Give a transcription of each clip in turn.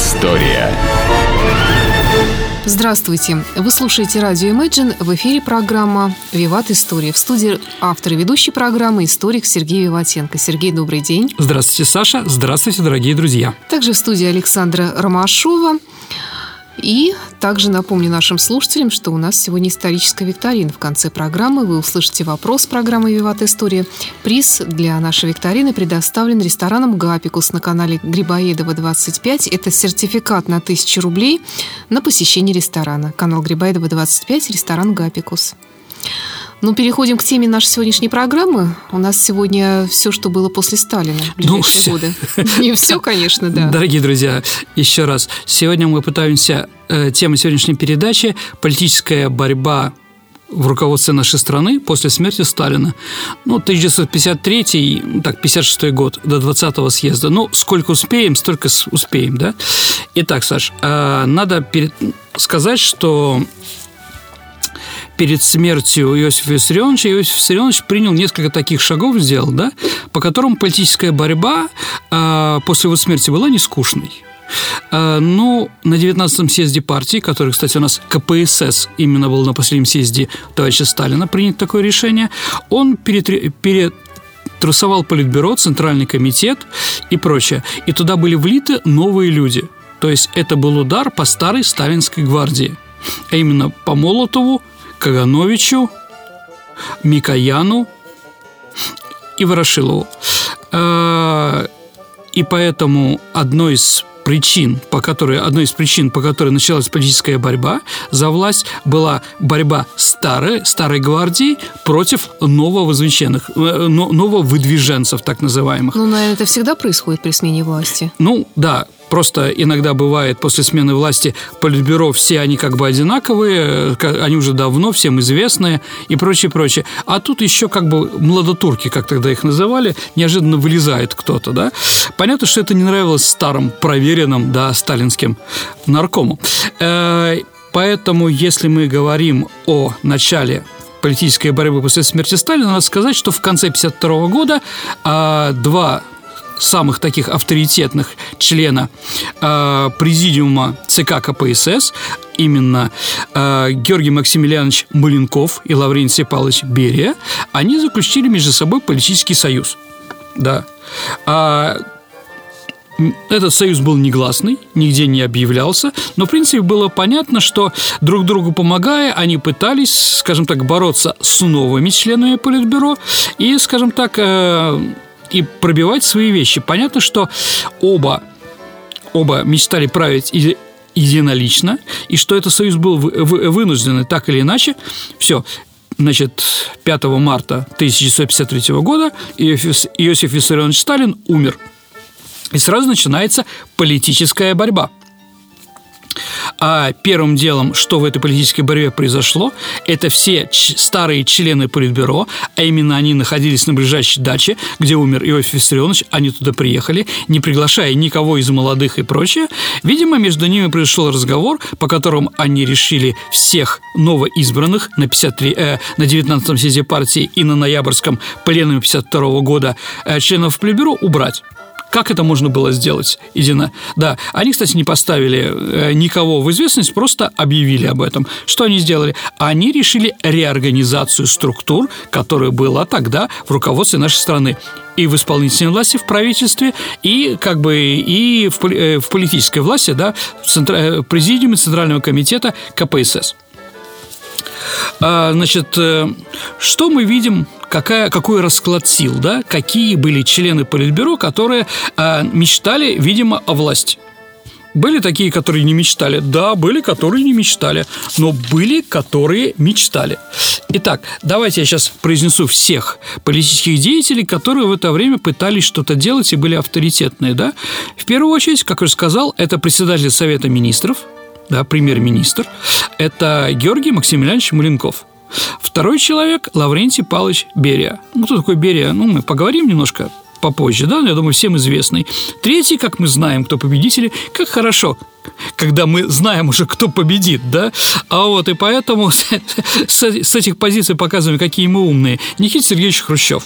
История. Здравствуйте! Вы слушаете радио Imagine. В эфире программа «Виват История». В студии автор и ведущий программы историк Сергей Виватенко. Сергей, добрый день. Здравствуйте, Саша. Здравствуйте, дорогие друзья. Также в студии Александра Ромашова. И также напомню нашим слушателям, что у нас сегодня историческая викторина. В конце программы вы услышите вопрос программы «Виват История». Приз для нашей викторины предоставлен рестораном «Гапикус» на канале Грибоедова 25. Это сертификат на 1000 рублей на посещение ресторана. Канал Грибоедова 25, ресторан «Гапикус». Ну, переходим к теме нашей сегодняшней программы. У нас сегодня все, что было после Сталина в ближайшие ну, годы. Не все, конечно, да. Дорогие друзья, еще раз. Сегодня мы пытаемся... Э, тема сегодняшней передачи – политическая борьба в руководстве нашей страны после смерти Сталина. Ну, 1953, ну, так, 56 год, до 20-го съезда. Ну, сколько успеем, столько успеем, да? Итак, Саш, э, надо перед... сказать, что перед смертью Иосифа Виссарионовича Иосиф Виссарионович принял несколько таких шагов, сделал, да, по которым политическая борьба э, после его смерти была не скучной. Но на 19-м съезде партии, который, кстати, у нас КПСС именно был на последнем съезде товарища Сталина, принято такое решение, он перед трусовал Политбюро, Центральный комитет и прочее. И туда были влиты новые люди. То есть это был удар по старой сталинской гвардии. А именно по Молотову, Кагановичу, Микояну и Ворошилову. Э, и поэтому одной из причин, по которой, одной из причин, по которой началась политическая борьба за власть, была борьба старой, старой гвардии против нововозвещенных, э, нововыдвиженцев, так называемых. Ну, наверное, это всегда происходит при смене власти. Ну, да, Просто иногда бывает после смены власти политбюро все они как бы одинаковые, они уже давно всем известные и прочее, прочее. А тут еще как бы младотурки, как тогда их называли, неожиданно вылезает кто-то, да. Понятно, что это не нравилось старым, проверенным, да, сталинским наркому. Э, поэтому, если мы говорим о начале политической борьбы после смерти Сталина, надо сказать, что в конце 1952 года а, два самых таких авторитетных члена э, президиума ЦК КПСС, именно э, Георгий Максимилианович Маленков и Лаврентий Павлович Берия, они заключили между собой политический союз. Да. А, этот союз был негласный, нигде не объявлялся, но, в принципе, было понятно, что друг другу помогая, они пытались, скажем так, бороться с новыми членами Политбюро и, скажем так, э, и пробивать свои вещи. Понятно, что оба, оба мечтали править единолично, и что этот союз был вынужден так или иначе. Все, значит, 5 марта 1953 года Иосиф Виссарионович Сталин умер. И сразу начинается политическая борьба – а первым делом, что в этой политической борьбе произошло, это все старые члены Политбюро, а именно они находились на ближайшей даче, где умер Иосиф Виссарионович, они туда приехали, не приглашая никого из молодых и прочее. Видимо, между ними произошел разговор, по которому они решили всех новоизбранных на, 53, э, на 19-м съезде партии и на ноябрьском пленуме 52 года э, членов Политбюро убрать. Как это можно было сделать? Едино. Да, они, кстати, не поставили э, никого в известность, просто объявили об этом. Что они сделали? Они решили реорганизацию структур, которая была тогда в руководстве нашей страны и в исполнительной власти, в правительстве, и как бы и в, э, в политической власти, да, в центра, э, президиуме Центрального комитета КПСС. А, значит, что мы видим какая, какой расклад сил, да, какие были члены Политбюро, которые э, мечтали, видимо, о власти. Были такие, которые не мечтали? Да, были, которые не мечтали. Но были, которые мечтали. Итак, давайте я сейчас произнесу всех политических деятелей, которые в это время пытались что-то делать и были авторитетные. Да? В первую очередь, как я уже сказал, это председатель Совета Министров, да, премьер-министр. Это Георгий Максимiliaнович Маленков. Второй человек – Лаврентий Павлович Берия. Ну, кто такой Берия? Ну, мы поговорим немножко попозже, да, я думаю, всем известный. Третий, как мы знаем, кто победители, как хорошо, когда мы знаем уже, кто победит, да, а вот и поэтому с, этих позиций показываем, какие мы умные. Никита Сергеевич Хрущев.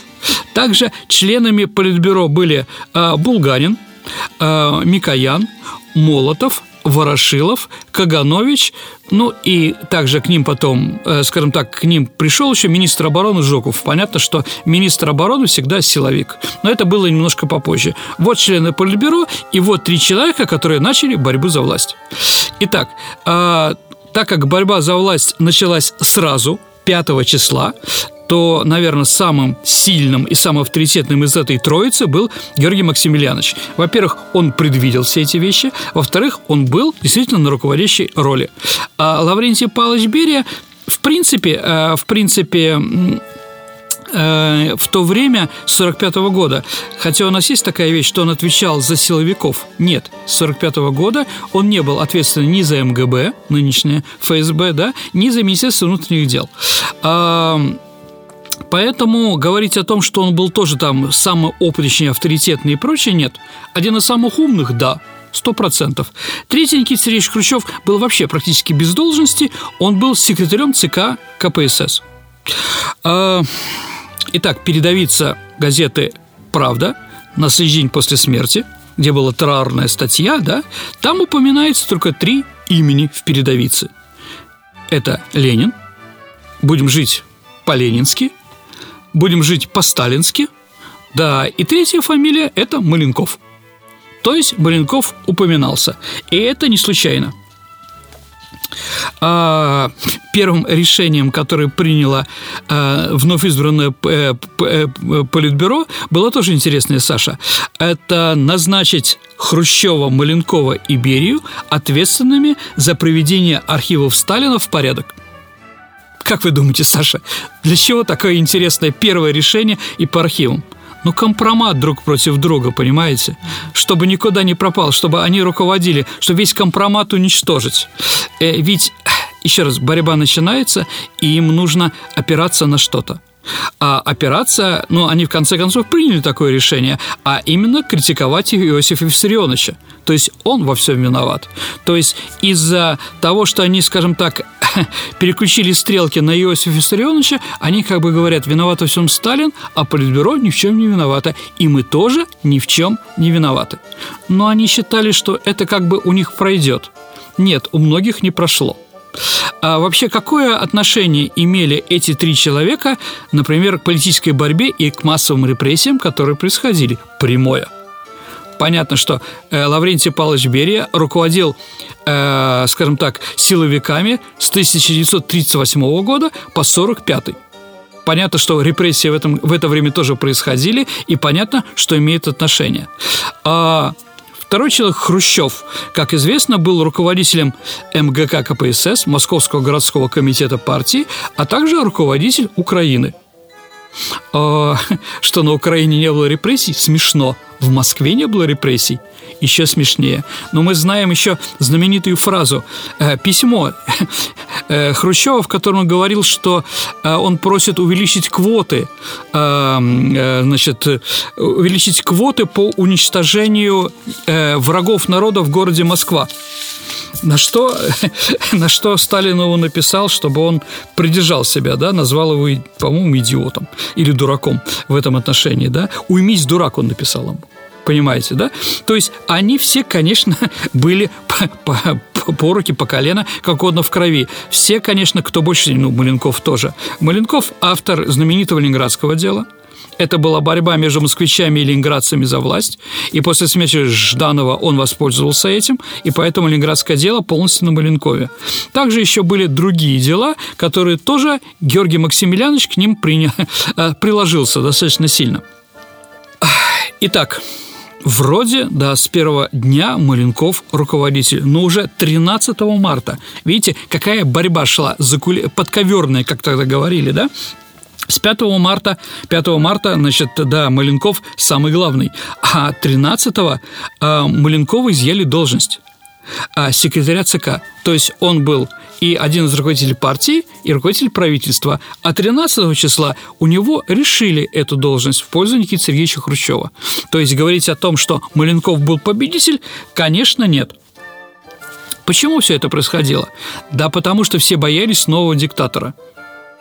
Также членами Политбюро были э, Булгарин, э, Микоян, Молотов, Ворошилов, Каганович, ну и также к ним потом, э, скажем так, к ним пришел еще министр обороны Жуков. Понятно, что министр обороны всегда силовик, но это было немножко попозже. Вот члены Политбюро и вот три человека, которые начали борьбу за власть. Итак, э, так как борьба за власть началась сразу, 5 числа, то, наверное, самым сильным и самым авторитетным из этой троицы был Георгий Максимiliaнович. Во-первых, он предвидел все эти вещи. Во-вторых, он был действительно на руководящей роли. А Лаврентий Павлович Берия, в принципе, э, в принципе, э, в то время, с 45 -го года, хотя у нас есть такая вещь, что он отвечал за силовиков, нет, с 45 -го года он не был ответственен ни за МГБ, нынешнее ФСБ, да, ни за Министерство внутренних дел. Поэтому говорить о том, что он был тоже там самый опытный, авторитетный и прочее, нет. Один из самых умных – да, сто процентов. Третий Никита Сергеевич Хрущев был вообще практически без должности, он был секретарем ЦК КПСС. А, итак, передовица газеты «Правда» на следующий день после смерти, где была террорная статья, да, там упоминается только три имени в передовице. Это Ленин, будем жить по-ленински – будем жить по-сталински. Да, и третья фамилия – это Маленков. То есть Маленков упоминался. И это не случайно. А, первым решением, которое приняло а, вновь избранное э, э, Политбюро, было тоже интересное, Саша. Это назначить Хрущева, Маленкова и Берию ответственными за приведение архивов Сталина в порядок. Как вы думаете, Саша, для чего такое интересное первое решение и по архивам? Ну, компромат друг против друга, понимаете? Чтобы никуда не пропал, чтобы они руководили, чтобы весь компромат уничтожить. Э, ведь, еще раз, борьба начинается, и им нужно опираться на что-то. А операция, ну, они в конце концов приняли такое решение, а именно критиковать Иосифа Виссарионовича. То есть он во всем виноват. То есть из-за того, что они, скажем так, переключили стрелки на Иосифа Виссарионовича, они как бы говорят, виноват во всем Сталин, а Политбюро ни в чем не виновато. И мы тоже ни в чем не виноваты. Но они считали, что это как бы у них пройдет. Нет, у многих не прошло. А вообще, какое отношение имели эти три человека, например, к политической борьбе и к массовым репрессиям, которые происходили? Прямое. Понятно, что э, Лаврентий Павлович Берия руководил, э, скажем так, силовиками с 1938 года по 1945. Понятно, что репрессии в, этом, в это время тоже происходили, и понятно, что имеет отношение. А Второй человек, Хрущев, как известно, был руководителем МГК КПСС, Московского городского комитета партии, а также руководитель Украины. А, что на Украине не было репрессий, смешно. В Москве не было репрессий, еще смешнее. Но мы знаем еще знаменитую фразу, э, письмо э, Хрущева, в котором он говорил, что э, он просит увеличить квоты, значит, увеличить квоты по уничтожению врагов народа в городе Москва. На что, на что Сталинову написал, чтобы он придержал себя, да, назвал его, по-моему, идиотом или дураком в этом отношении, да. «Уймись, дурак», он написал ему. Понимаете, да? То есть они все, конечно, были по, по, по руки, по колено, как угодно в крови. Все, конечно, кто больше, ну, Маленков тоже. Маленков – автор знаменитого ленинградского дела – это была борьба между москвичами и ленинградцами за власть. И после смерти Жданова он воспользовался этим, и поэтому ленинградское дело полностью на Маленкове. Также еще были другие дела, которые тоже Георгий Максимiliaнович к ним принял, э, приложился достаточно сильно. Итак, Вроде, да, с первого дня Маленков руководитель, но уже 13 марта, видите, какая борьба шла, закули... подковерная, как тогда говорили, да? С 5 марта, 5 марта, значит, да, Маленков самый главный, а 13-го э, Маленкова изъяли должность секретаря ЦК. То есть он был и один из руководителей партии, и руководитель правительства. А 13 числа у него решили эту должность в пользу Никиты Сергеевича Хрущева. То есть говорить о том, что Маленков был победитель, конечно, нет. Почему все это происходило? Да потому что все боялись нового диктатора –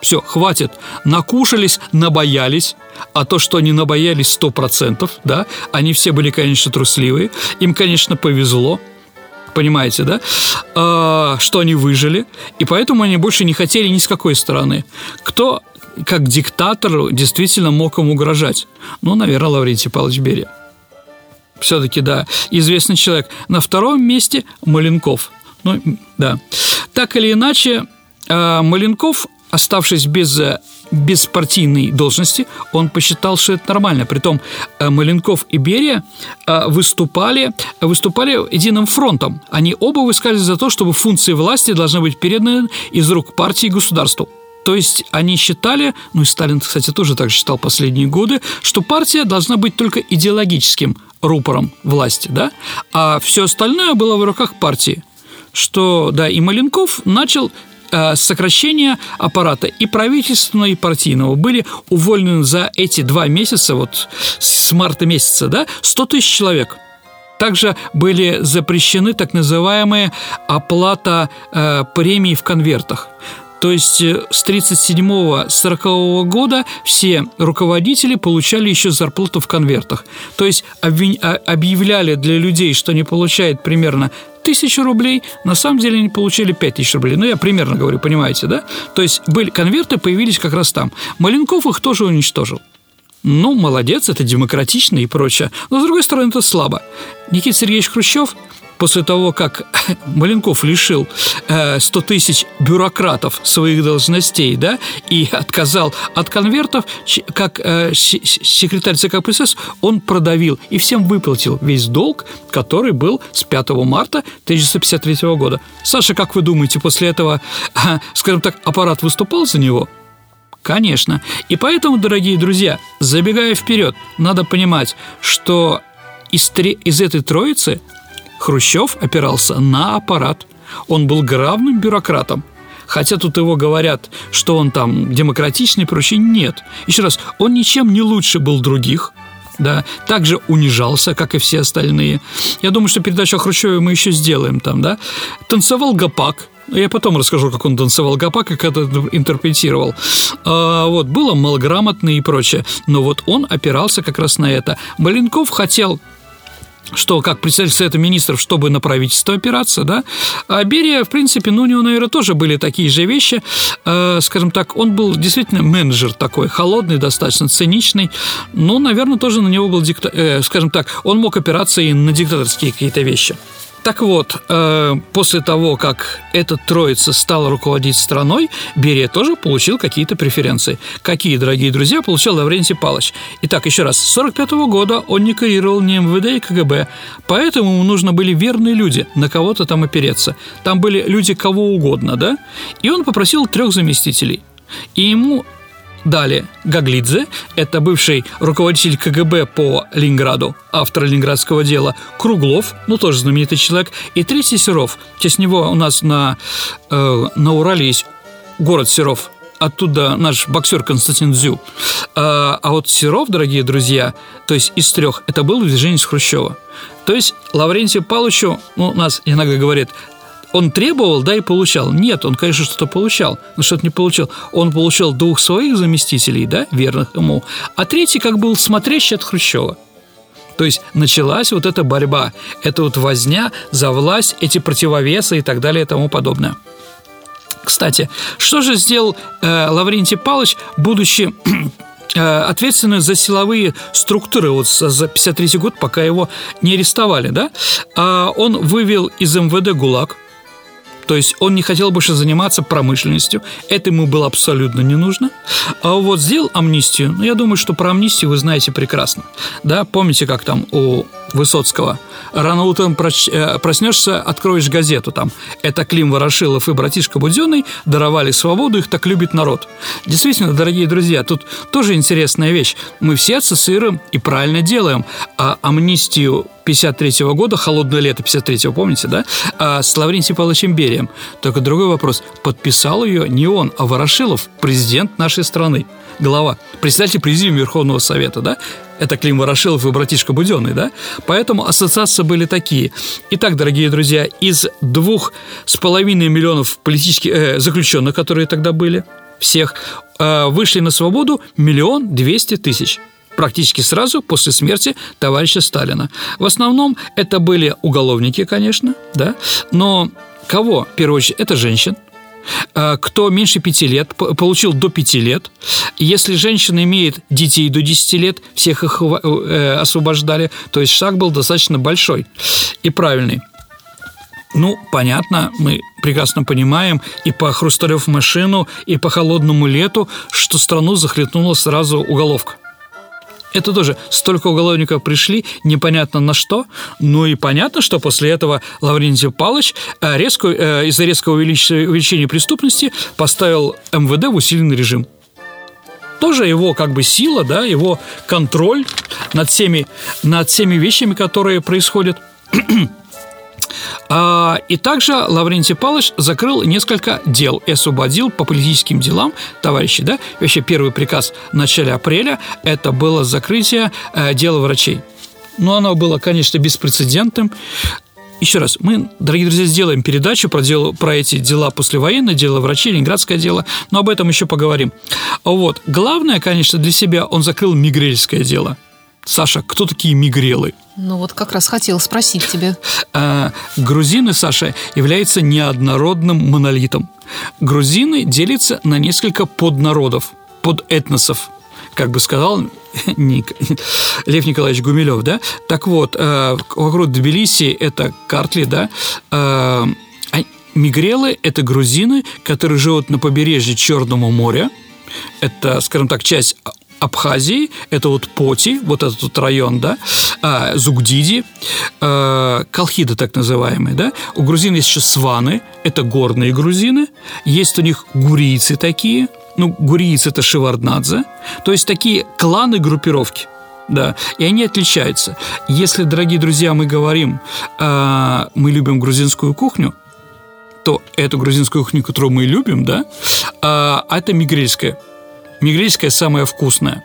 все, хватит. Накушались, набоялись. А то, что они набоялись сто процентов, да, они все были, конечно, трусливые. Им, конечно, повезло. Понимаете, да? А, что они выжили, и поэтому они больше не хотели ни с какой стороны. Кто как диктатор действительно мог им угрожать? Ну, наверное, Лаврентий Павлович Берия. Все-таки, да, известный человек. На втором месте Маленков. Ну, да. Так или иначе, а, Маленков, оставшись без беспартийной должности, он посчитал, что это нормально. Притом э, Маленков и Берия э, выступали, выступали единым фронтом. Они оба высказывали за то, чтобы функции власти должны быть переданы из рук партии государству. То есть они считали, ну и Сталин, кстати, тоже так считал последние годы, что партия должна быть только идеологическим рупором власти, да, а все остальное было в руках партии. Что, да, и Маленков начал сокращения аппарата и правительственного, и партийного были уволены за эти два месяца, вот с марта месяца, да, 100 тысяч человек. Также были запрещены так называемые оплата э, премий в конвертах. То есть э, с 37-40 года все руководители получали еще зарплату в конвертах. То есть а, объявляли для людей, что они получают примерно тысячу рублей, на самом деле они получили 5 тысяч рублей. Ну, я примерно говорю, понимаете, да? То есть были конверты, появились как раз там. Маленков их тоже уничтожил. Ну, молодец, это демократично и прочее. Но, с другой стороны, это слабо. Никита Сергеевич Хрущев после того, как Маленков лишил 100 э, тысяч бюрократов своих должностей, да, и отказал от конвертов, как э, секретарь ЦК КПСС, он продавил и всем выплатил весь долг, который был с 5 марта 1953 года. Саша, как вы думаете, после этого, скажем так, аппарат выступал за него? Конечно. И поэтому, дорогие друзья, забегая вперед, надо понимать, что из, три, из этой троицы Хрущев опирался на аппарат. Он был главным бюрократом. Хотя тут его говорят, что он там демократичный и прочее. Нет. Еще раз, он ничем не лучше был других. Да, также унижался, как и все остальные. Я думаю, что передачу о Хрущеве мы еще сделаем там, да. Танцевал гопак, я потом расскажу, как он танцевал гопак, как это интерпретировал. А, вот, было малограмотный и прочее. Но вот он опирался как раз на это. Маленков хотел что как председатель Совета Министров, чтобы на правительство опираться, да, а Берия, в принципе, ну, у него, наверное, тоже были такие же вещи, э, скажем так, он был действительно менеджер такой, холодный, достаточно циничный, но, наверное, тоже на него был, дикта... э, скажем так, он мог опираться и на диктаторские какие-то вещи. Так вот, э, после того, как этот троица стал руководить страной, Берия тоже получил какие-то преференции. Какие, дорогие друзья, получил Лаврентий Палыч? Итак, еще раз, с 1945 года он не курировал ни МВД и КГБ, поэтому ему нужны были верные люди, на кого-то там опереться. Там были люди кого угодно, да? И он попросил трех заместителей. И ему Далее Гаглидзе, это бывший руководитель КГБ по Ленинграду, автор ленинградского дела, Круглов, ну тоже знаменитый человек, и третий Серов. В него у нас на, э, на Урале есть город Серов, оттуда наш боксер Константин Дзю. А, а вот Серов, дорогие друзья, то есть из трех, это был движение с Хрущева. То есть Лаврентию Павловичу, ну, нас иногда говорят, он требовал, да, и получал. Нет, он, конечно, что-то получал, но что-то не получил. Он получал двух своих заместителей, да, верных ему, а третий как был смотрящий от Хрущева. То есть началась вот эта борьба, это вот возня за власть, эти противовесы и так далее и тому подобное. Кстати, что же сделал э, Лаврентий Павлович, будучи э, ответственный за силовые структуры вот за 53 год, пока его не арестовали, да? А он вывел из МВД ГУЛАГ, то есть он не хотел больше заниматься промышленностью. Это ему было абсолютно не нужно. А вот сделал амнистию. Ну, я думаю, что про амнистию вы знаете прекрасно. Да, помните, как там у Высоцкого. Рано утром э, проснешься, откроешь газету там. Это Клим Ворошилов и братишка Буденный даровали свободу, их так любит народ. Действительно, дорогие друзья, тут тоже интересная вещь. Мы все ассоциируем и правильно делаем. А амнистию 53 года, холодное лето 53 помните, да, а с Лаврентием Павловичем Берием. Только другой вопрос. Подписал ее не он, а Ворошилов, президент нашей страны, глава, председатель президиума Верховного Совета, да, это Клим Ворошилов и братишка Буденный, да? Поэтому ассоциации были такие. Итак, дорогие друзья, из двух с половиной миллионов политических э, заключенных, которые тогда были, всех, э, вышли на свободу миллион двести тысяч. практически сразу после смерти товарища Сталина. В основном это были уголовники, конечно, да, но кого, в первую очередь, это женщин, кто меньше пяти лет, получил до пяти лет. Если женщина имеет детей до 10 лет, всех их э, освобождали. То есть шаг был достаточно большой и правильный. Ну, понятно, мы прекрасно понимаем и по Хрусталев машину, и по холодному лету, что страну захлестнула сразу уголовка. Это тоже столько уголовников пришли, непонятно на что. Ну и понятно, что после этого Лаврентий Павлович э, резко, э, из-за резкого увеличения преступности поставил МВД в усиленный режим тоже его как бы сила, да, его контроль над всеми, над всеми вещами, которые происходят. А, и также Лаврентий Павлович закрыл несколько дел и освободил по политическим делам товарищей. Да? Вообще первый приказ в начале апреля – это было закрытие э, дела врачей. Но оно было, конечно, беспрецедентным. Еще раз, мы, дорогие друзья, сделаем передачу про, дело, про эти дела послевоенные, дело врачей, ленинградское дело, но об этом еще поговорим. Вот. Главное, конечно, для себя он закрыл мигрельское дело – Саша, кто такие мигрелы? Ну вот как раз хотел спросить тебя. А, грузины, Саша, являются неоднородным монолитом. Грузины делятся на несколько поднародов, подэтносов, как бы сказал Лев Николаевич Гумилев, да? Так вот, э, вокруг Тбилиси это Картли, да? Э, а мигрелы – это грузины, которые живут на побережье Черного моря, это, скажем так, часть Абхазии, это вот Поти, вот этот вот район, да, а, Зугдиди, а, Колхиды так называемые, да. У грузин есть еще сваны, это горные грузины, есть у них гурийцы такие, ну, гурийцы – это Шеварднадзе, то есть такие кланы, группировки. Да, и они отличаются. Если, дорогие друзья, мы говорим, э, мы любим грузинскую кухню, то эту грузинскую кухню, которую мы любим, да, э, это мигрельская Мигрельская самая вкусная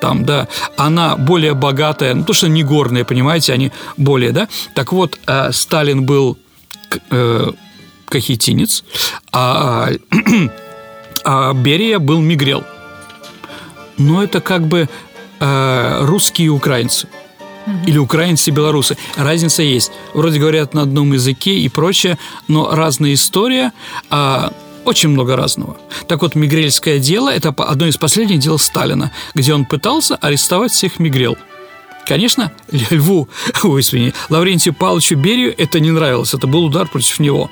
там, да, она более богатая, ну, то, что не горные, понимаете, они более, да. Так вот, э, Сталин был э, кахетинец, а, а Берия был мигрел. Но это как бы э, русские и украинцы. Или украинцы и белорусы. Разница есть. Вроде говорят на одном языке и прочее, но разная история. А очень много разного. Так вот, Мигрельское дело – это одно из последних дел Сталина, где он пытался арестовать всех Мигрел. Конечно, Льву, ой, извини, Лаврентию Павловичу Берию это не нравилось, это был удар против него.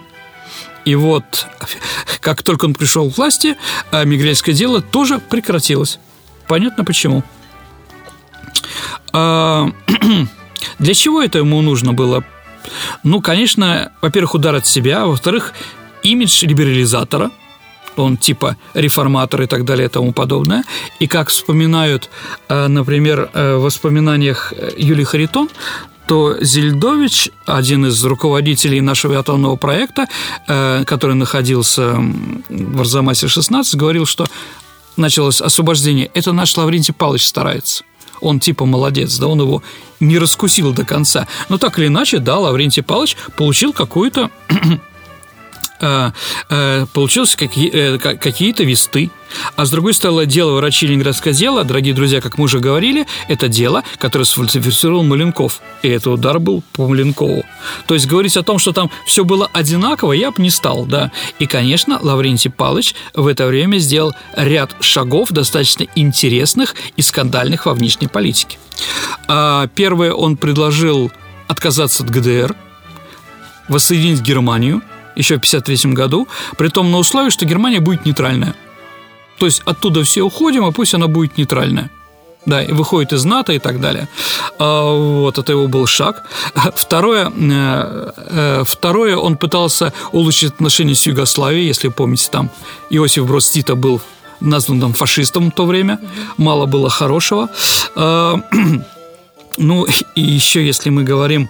И вот, как только он пришел к власти, а Мигрельское дело тоже прекратилось. Понятно почему. А, для чего это ему нужно было? Ну, конечно, во-первых, удар от себя, во-вторых, имидж либерализатора, он типа реформатор и так далее и тому подобное. И как вспоминают, э, например, э, в воспоминаниях э, Юлии Харитон, то Зельдович, один из руководителей нашего атомного проекта, который находился в Арзамасе-16, говорил, что началось освобождение. Это наш Лаврентий Павлович старается. Он типа молодец, да, он его не раскусил до конца. Но так или иначе, да, Лаврентий Павлович получил какую-то э, э, получилось какие, э, какие-то весты. А с другой стороны, дело врачи Ленинградское дело, дорогие друзья, как мы уже говорили, это дело, которое сфальсифицировал Маленков. И это удар был по Маленкову. То есть говорить о том, что там все было одинаково, я бы не стал, да. И, конечно, Лаврентий Палыч в это время сделал ряд шагов достаточно интересных и скандальных во внешней политике. А, первое, он предложил отказаться от ГДР, воссоединить Германию – еще в 1953 году, при том на условии, что Германия будет нейтральная. То есть оттуда все уходим, а пусть она будет нейтральная. Да, и выходит из НАТО и так далее. А, вот, это его был шаг. Второе, э, э, второе, он пытался улучшить отношения с Югославией, если помните, там Иосиф Брос Тита был назван там фашистом в то время, мало было хорошего. А, ну, и еще, если мы говорим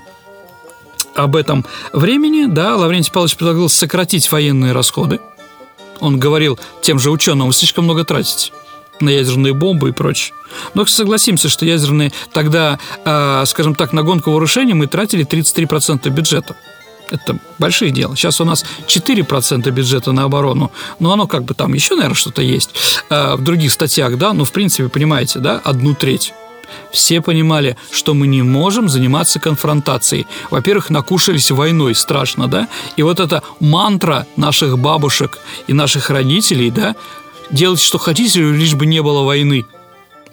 об этом времени, да, Лаврентий Павлович предлагал сократить военные расходы. Он говорил тем же ученым, вы слишком много тратите на ядерные бомбы и прочее. Но согласимся, что ядерные тогда, э, скажем так, на гонку вооружений мы тратили 33% бюджета. Это большие дела. Сейчас у нас 4% бюджета на оборону, но оно как бы там еще, наверное, что-то есть э, в других статьях, да, но в принципе, понимаете, да, одну треть. Все понимали, что мы не можем заниматься конфронтацией. Во-первых, накушались войной, страшно, да? И вот эта мантра наших бабушек и наших родителей, да, делать, что хотите, лишь бы не было войны –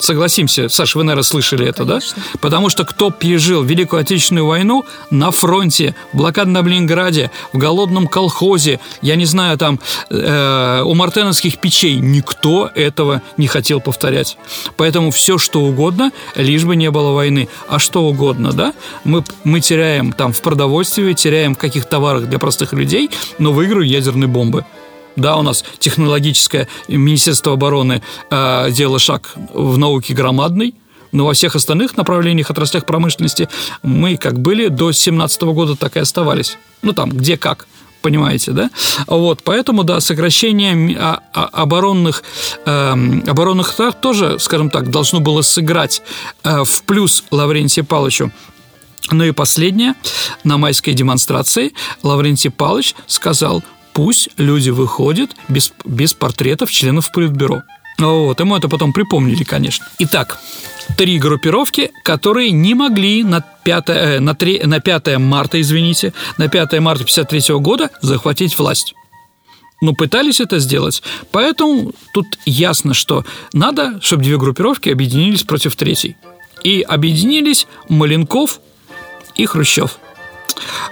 Согласимся, Саш, вы, наверное, слышали это, Конечно. да? Потому что кто пережил Великую Отечественную войну на фронте, в блокадном Ленинграде, в голодном колхозе, я не знаю, там, э, у мартеновских печей, никто этого не хотел повторять. Поэтому все, что угодно, лишь бы не было войны. А что угодно, да? Мы, мы теряем там в продовольствии, теряем в каких товарах для простых людей, но выигрывают ядерные бомбы. Да, у нас технологическое Министерство обороны э, делало шаг в науке громадный, но во всех остальных направлениях, отраслях промышленности мы как были до 2017 года, так и оставались. Ну, там, где как понимаете, да? Вот, поэтому, да, сокращение а, а, оборонных, э, оборонных трат тоже, скажем так, должно было сыграть э, в плюс Лаврентию Павловичу. Ну и последнее, на майской демонстрации Лаврентий Павлович сказал, пусть люди выходят без, без портретов членов Политбюро. Вот, ему это потом припомнили, конечно. Итак, три группировки, которые не могли на 5, э, на 3, на 5 марта, извините, на 5 марта 1953 года захватить власть. Но пытались это сделать. Поэтому тут ясно, что надо, чтобы две группировки объединились против третьей. И объединились Маленков и Хрущев.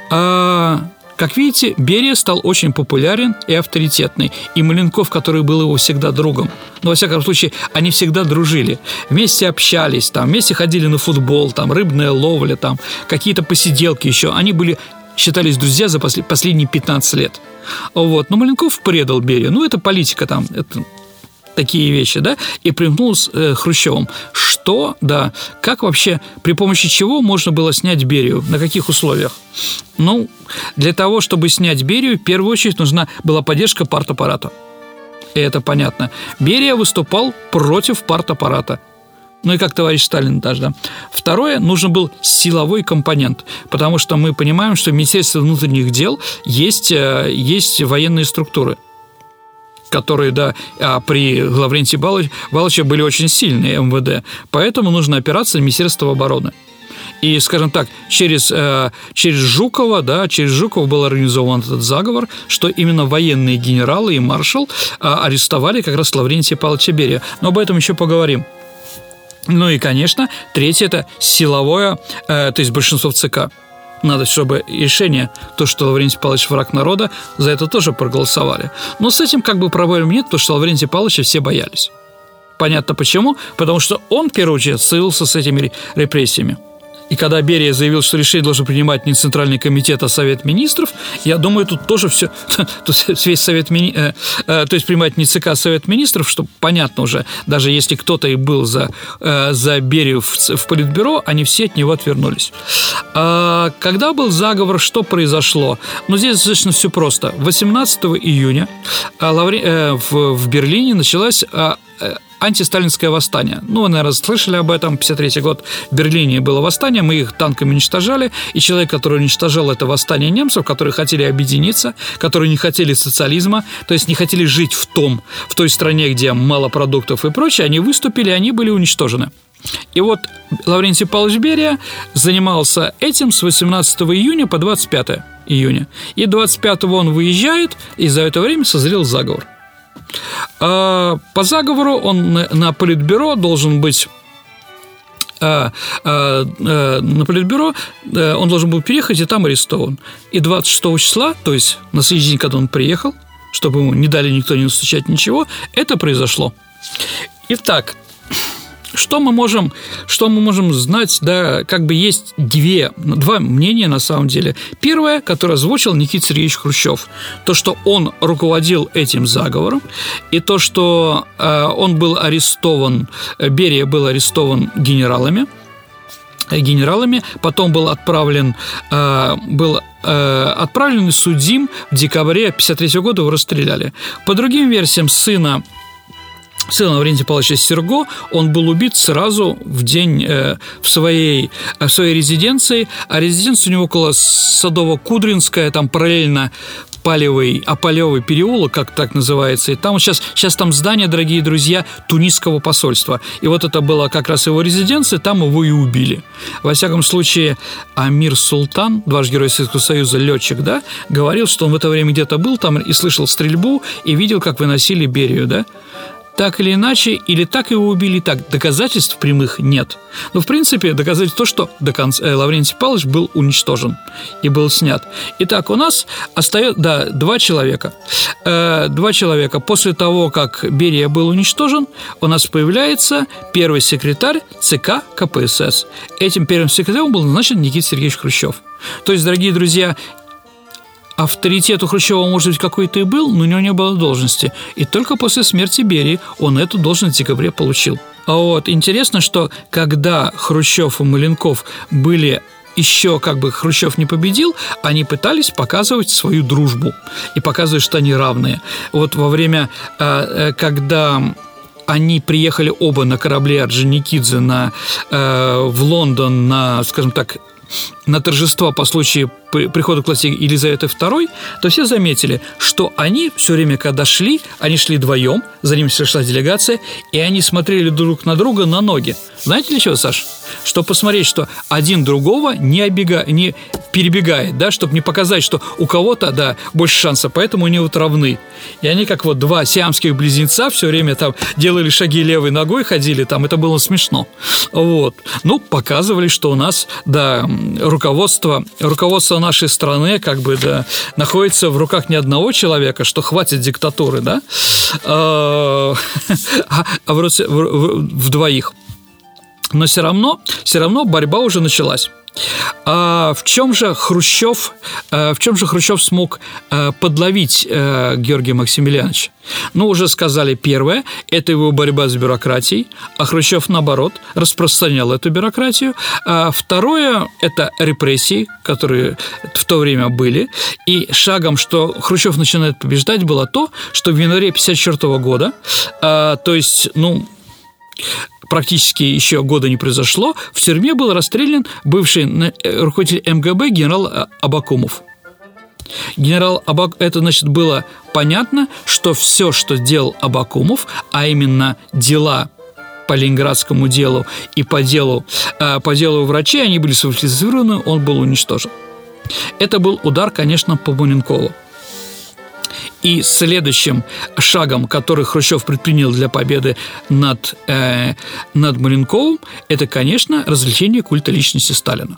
А, как видите, Берия стал очень популярен и авторитетный, и Маленков, который был его всегда другом. Но, во всяком случае, они всегда дружили, вместе общались, там, вместе ходили на футбол, там, рыбная ловля, там, какие-то посиделки еще. Они были считались друзья за последние 15 лет. Вот. Но Маленков предал Берию. Ну, это политика там, это такие вещи, да, и примкнул с э, Хрущевым. Что, да, как вообще, при помощи чего можно было снять Берию, на каких условиях? Ну, для того, чтобы снять Берию, в первую очередь нужна была поддержка партаппарата. И это понятно. Берия выступал против партаппарата. Ну и как товарищ Сталин даже, да. Второе, нужен был силовой компонент, потому что мы понимаем, что в Министерстве внутренних дел есть, э, есть военные структуры – которые, да, а при Лаврентии Балыче были очень сильные МВД. Поэтому нужна операция Министерства обороны. И, скажем так, через, э, через Жукова, да, через Жукова был организован этот заговор, что именно военные генералы и маршал э, арестовали как раз Лаврентия Павловича Берия. Но об этом еще поговорим. Ну и, конечно, третье – это силовое, э, то есть большинство ЦК. Надо, чтобы решение, то, что Лаврентий Павлович враг народа, за это тоже проголосовали. Но с этим как бы проблем нет, потому что Лаврентия Павловича все боялись. Понятно почему? Потому что он, в первую очередь, ссылался с этими репрессиями. И когда Берия заявил, что решение должен принимать не Центральный комитет, а Совет министров, я думаю, тут тоже все, тут весь Совет мини, э, э, то есть принимать не ЦК, а Совет министров, что понятно уже, даже если кто-то и был за, э, за Берию в, в Политбюро, они все от него отвернулись. А, когда был заговор, что произошло? Ну, здесь достаточно все просто. 18 июня э, Лавре, э, в, в Берлине началась э, э антисталинское восстание. Ну, вы, наверное, слышали об этом. 53 год в Берлине было восстание, мы их танками уничтожали, и человек, который уничтожал это восстание немцев, которые хотели объединиться, которые не хотели социализма, то есть не хотели жить в том, в той стране, где мало продуктов и прочее, они выступили, они были уничтожены. И вот Лаврентий Павлович Берия занимался этим с 18 июня по 25 июня. И 25 он выезжает, и за это время созрел заговор. А, по заговору он на политбюро должен быть а, а, на политбюро он должен был переехать и там арестован. И 26 числа, то есть на следующий день, когда он приехал, чтобы ему не дали никто не настучать ничего, это произошло. Итак, что мы можем, что мы можем знать, да, как бы есть две, два мнения на самом деле. Первое, которое озвучил Никита Сергеевич Хрущев, то, что он руководил этим заговором, и то, что э, он был арестован, Берия был арестован генералами, э, генералами, потом был отправлен, э, был э, отправлен и судим в декабре 1953 года, его расстреляли. По другим версиям, сына сын Лаврентия Павловича Серго, он был убит сразу в день э, в, своей, э, в своей резиденции, а резиденция у него около Садово-Кудринская, там параллельно Апалевый, Апалевый переулок, как так называется. И там сейчас, сейчас там здание, дорогие друзья, тунисского посольства. И вот это была как раз его резиденция, там его и убили. Во всяком случае, Амир Султан, дважды Герой Советского Союза, летчик, да, говорил, что он в это время где-то был там и слышал стрельбу, и видел, как выносили Берию, да так или иначе, или так его убили, так. Доказательств прямых нет. Но, в принципе, доказательств то, что до конца э, Лаврентий Павлович был уничтожен и был снят. Итак, у нас остается, да, два человека. Э, два человека. После того, как Берия был уничтожен, у нас появляется первый секретарь ЦК КПСС. Этим первым секретарем был назначен Никита Сергеевич Хрущев. То есть, дорогие друзья, Авторитет у Хрущева, может быть, какой-то и был, но у него не было должности. И только после смерти Берии он эту должность в декабре получил. А вот интересно, что когда Хрущев и Маленков были еще как бы Хрущев не победил, они пытались показывать свою дружбу и показывать, что они равные. Вот во время, э, э, когда они приехали оба на корабле Орджоникидзе на, э, в Лондон на, скажем так, на торжества по случаю прихода к власти Елизаветы II, то все заметили, что они все время, когда шли, они шли вдвоем, за ними шла делегация, и они смотрели друг на друга на ноги. Знаете для чего, Саш? Чтобы посмотреть, что один другого не, обега... не перебегает, да, чтобы не показать, что у кого-то, да, больше шанса, поэтому они вот равны. И они, как вот два сиамских близнеца, все время там делали шаги левой ногой, ходили там, это было смешно. Вот. Ну, показывали, что у нас, да, руководство, руководство нашей страны, как бы, да, находится в руках не одного человека, что хватит диктатуры, да, а, а в двоих. Но все равно, все равно борьба уже началась. А в чем же Хрущев, э, в чем же Хрущев смог э, подловить э, Георгия Максимилиановича? Ну, уже сказали первое, это его борьба с бюрократией, а Хрущев, наоборот, распространял эту бюрократию. А второе – это репрессии, которые в то время были. И шагом, что Хрущев начинает побеждать, было то, что в январе 1954 года, то есть, ну, практически еще года не произошло, в тюрьме был расстрелян бывший э, руководитель МГБ генерал э, Абакумов. Генерал Абак... Это, значит, было понятно, что все, что делал Абакумов, а именно дела по Ленинградскому делу и по делу, э, по делу врачей, они были сфальсифицированы, он был уничтожен. Это был удар, конечно, по Буненкову. И следующим шагом, который Хрущев предпринял для победы над, э, над Маленковым, это, конечно, развлечение культа личности Сталина.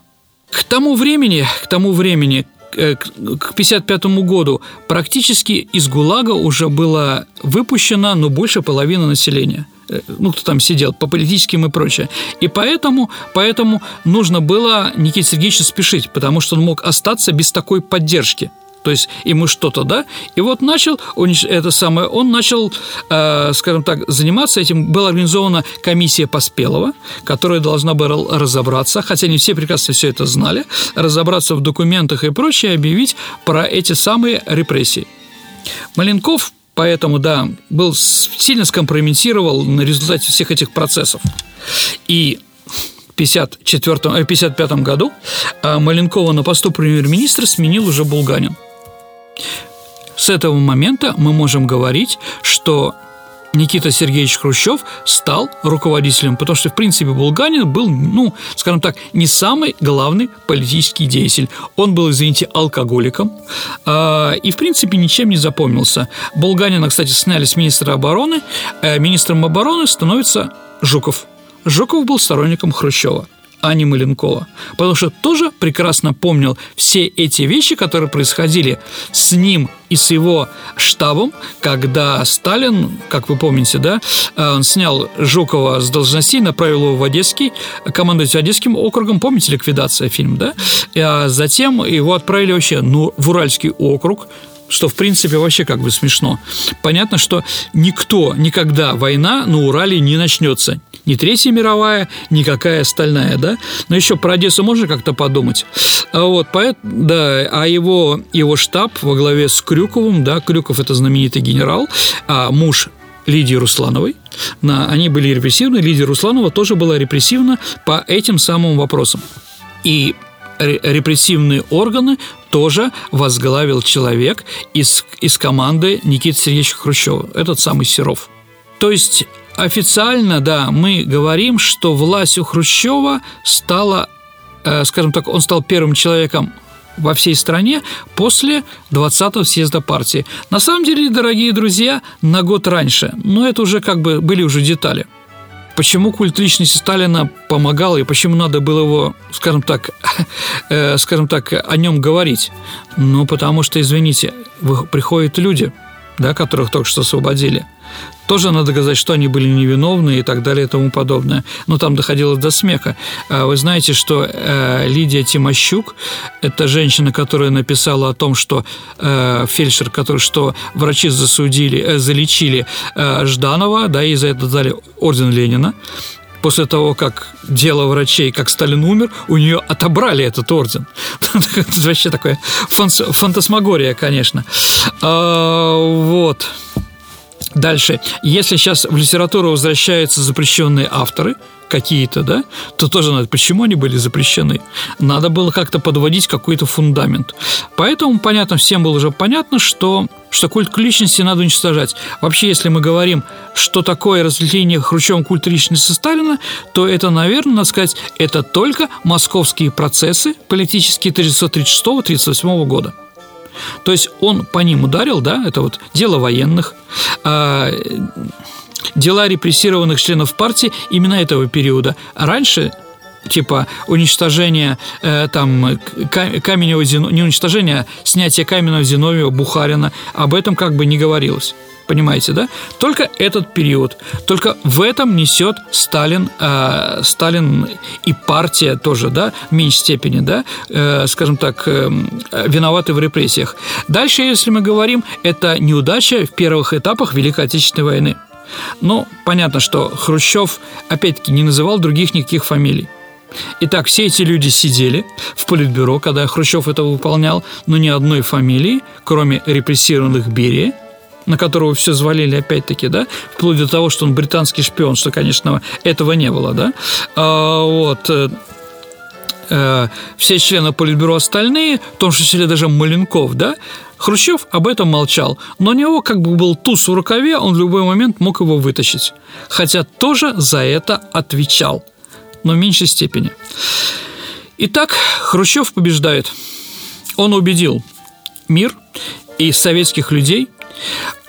К тому времени, к тому времени, э, к 1955 году практически из ГУЛАГа уже было выпущено, ну, больше половины населения э, ну, кто там сидел, по политическим и прочее. И поэтому, поэтому нужно было Никите Сергеевичу спешить, потому что он мог остаться без такой поддержки – то есть ему что-то, да, и вот начал, он, это самое, он начал, э, скажем так, заниматься этим. Была организована комиссия Поспелова, которая должна была разобраться, хотя не все прекрасно все это знали, разобраться в документах и прочее, объявить про эти самые репрессии. Маленков Поэтому, да, был сильно скомпрометировал на результате всех этих процессов. И 1954, 1955 э, году э, Маленкова на посту премьер-министра сменил уже Булганин. С этого момента мы можем говорить, что Никита Сергеевич Хрущев стал руководителем, потому что, в принципе, Булганин был, ну, скажем так, не самый главный политический деятель. Он был, извините, алкоголиком э, и, в принципе, ничем не запомнился. Булганина, кстати, сняли с министра обороны. Э, министром обороны становится Жуков. Жуков был сторонником Хрущева а не Маленкова. Потому что тоже прекрасно помнил все эти вещи, которые происходили с ним и с его штабом, когда Сталин, как вы помните, да, э, он снял Жукова с должности, направил его в Одесский, командовать Одесским округом, помните ликвидация фильм, да? А затем его отправили вообще ну, в Уральский округ, что, в принципе, вообще как бы смешно. Понятно, что никто, никогда война на Урале не начнется. Ни Третья мировая, никакая остальная, да? Но еще про Одессу можно как-то подумать. А вот, да, а его, его штаб во главе с Крюковым, да, Крюков – это знаменитый генерал, а муж Лидии Руслановой. На, они были репрессивны, Лидия Русланова тоже была репрессивна по этим самым вопросам. И репрессивные органы тоже возглавил человек из, из команды Никиты Сергеевича Хрущева, этот самый Серов. То есть официально, да, мы говорим, что власть у Хрущева стала, э, скажем так, он стал первым человеком во всей стране после 20-го съезда партии. На самом деле, дорогие друзья, на год раньше, но это уже как бы были уже детали. Почему культ личности Сталина помогал и почему надо было его, скажем так, э, скажем так, о нем говорить? Ну, потому что, извините, приходят люди – да, которых только что освободили, тоже надо доказать, что они были невиновны и так далее и тому подобное. Но там доходило до смеха. А вы знаете, что э, Лидия Тимощук, это женщина, которая написала о том, что э, фельдшер, который, что врачи засудили, э, залечили Жданова, да, и за это дали орден Ленина, после того, как дело врачей, как Сталин умер, у нее отобрали этот орден. Это вообще такое фантасмагория, конечно. А, вот. Дальше. Если сейчас в литературу возвращаются запрещенные авторы – какие-то, да, то тоже надо, почему они были запрещены? Надо было как-то подводить какой-то фундамент. Поэтому, понятно, всем было уже понятно, что, что культ личности надо уничтожать. Вообще, если мы говорим, что такое разделение Хрущевым культа личности Сталина, то это, наверное, надо сказать, это только московские процессы политические 1936-1938 года. То есть он по ним ударил, да, это вот дело военных, а, дела репрессированных членов партии именно этого периода. Раньше типа уничтожение э, там Каменева не уничтожение, а снятие Каменного Зиновьева, Бухарина, об этом как бы не говорилось. Понимаете, да? Только этот период. Только в этом несет Сталин, э, Сталин и партия тоже, да, в меньшей степени, да, э, скажем так, э, виноваты в репрессиях. Дальше, если мы говорим, это неудача в первых этапах Великой Отечественной войны. Ну, понятно, что Хрущев, опять-таки, не называл других никаких фамилий. Итак, все эти люди сидели в политбюро, когда Хрущев это выполнял, но ни одной фамилии, кроме репрессированных Берия, на которого все звалили опять-таки, да, вплоть до того, что он британский шпион, что, конечно, этого не было, да. А, вот э, э все члены Политбюро остальные, в том числе даже Маленков, да, Хрущев об этом молчал, но у него как бы был туз в рукаве, он в любой момент мог его вытащить. Хотя тоже за это отвечал, но в меньшей степени. Итак, Хрущев побеждает. Он убедил мир и советских людей,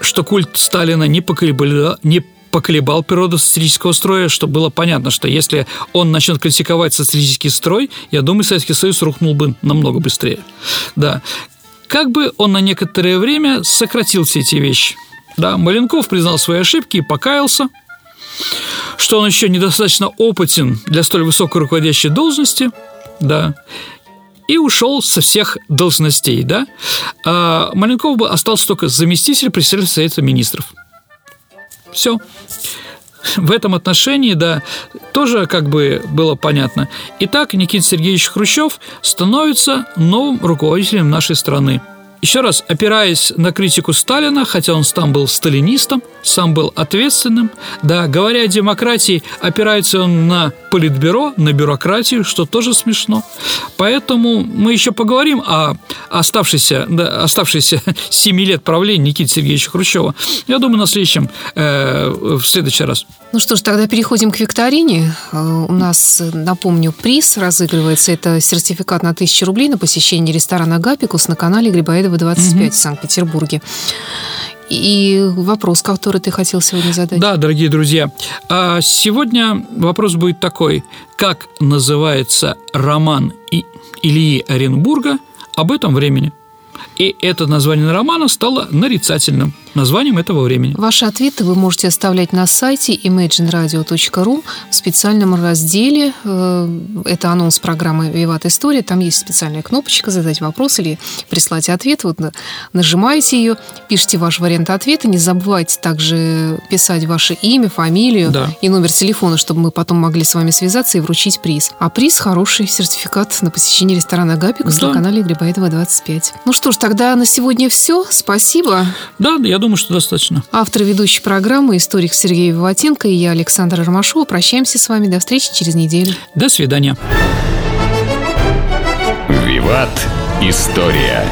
что культ Сталина не поколебал, не поколебал природу социалистического строя, что было понятно, что если он начнет критиковать социалистический строй, я думаю, Советский Союз рухнул бы намного быстрее. Да как бы он на некоторое время сократил все эти вещи. Да, Маленков признал свои ошибки и покаялся, что он еще недостаточно опытен для столь высокой руководящей должности, да, и ушел со всех должностей, да. А Маленков бы остался только заместитель председателя Совета Министров. Все в этом отношении, да, тоже как бы было понятно. Итак, Никита Сергеевич Хрущев становится новым руководителем нашей страны – еще раз, опираясь на критику Сталина, хотя он сам был сталинистом, сам был ответственным, да, говоря о демократии, опирается он на политбюро, на бюрократию, что тоже смешно. Поэтому мы еще поговорим о оставшейся, да, оставшейся 7 лет правления Никиты Сергеевича Хрущева. Я думаю, на следующем, э, в следующий раз. Ну что ж, тогда переходим к викторине. Э, у нас, напомню, приз разыгрывается. Это сертификат на 1000 рублей на посещение ресторана «Гапикус» на канале Грибоедова Кирова, 25 угу. в Санкт-Петербурге. И вопрос, который ты хотел сегодня задать. Да, дорогие друзья. А сегодня вопрос будет такой. Как называется роман Ильи Оренбурга об этом времени? И это название романа стало нарицательным названием этого времени. Ваши ответы вы можете оставлять на сайте imagineradio.ru в специальном разделе. Э, это анонс программы «Виват История». Там есть специальная кнопочка «Задать вопрос» или «Прислать ответ». Вот нажимаете ее, пишите ваш вариант ответа. Не забывайте также писать ваше имя, фамилию да. и номер телефона, чтобы мы потом могли с вами связаться и вручить приз. А приз – хороший сертификат на посещение ресторана «Гапикус» да. на канале Грибоедова 25. Ну что ж, тогда на сегодня все. Спасибо. Да, я думаю, что достаточно. Автор и ведущей программы историк Сергей Виватенко и я, Александра Ромашова, прощаемся с вами. До встречи через неделю. До свидания. Виват. История.